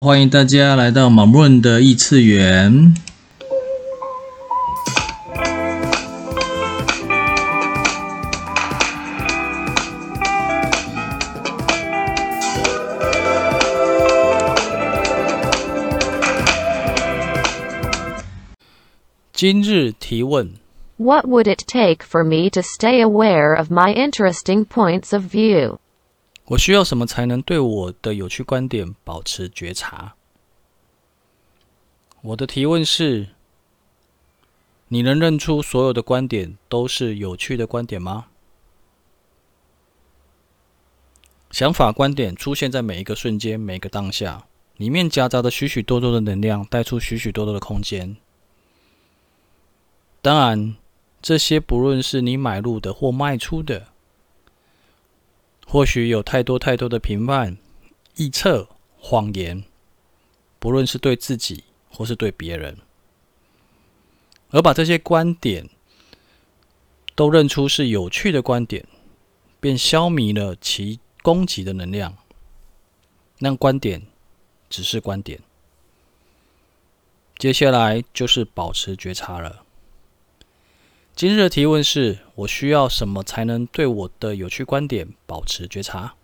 欢迎大家来到马润的异次元。今日提问：What would it take for me to stay aware of my interesting points of view? 我需要什么才能对我的有趣观点保持觉察？我的提问是：你能认出所有的观点都是有趣的观点吗？想法观点出现在每一个瞬间、每个当下，里面夹杂着许许多多的能量，带出许许多多的空间。当然，这些不论是你买入的或卖出的。或许有太多太多的评判、臆测、谎言，不论是对自己或是对别人，而把这些观点都认出是有趣的观点，便消弭了其攻击的能量，让观点只是观点。接下来就是保持觉察了。今日的提问是：我需要什么才能对我的有趣观点保持觉察？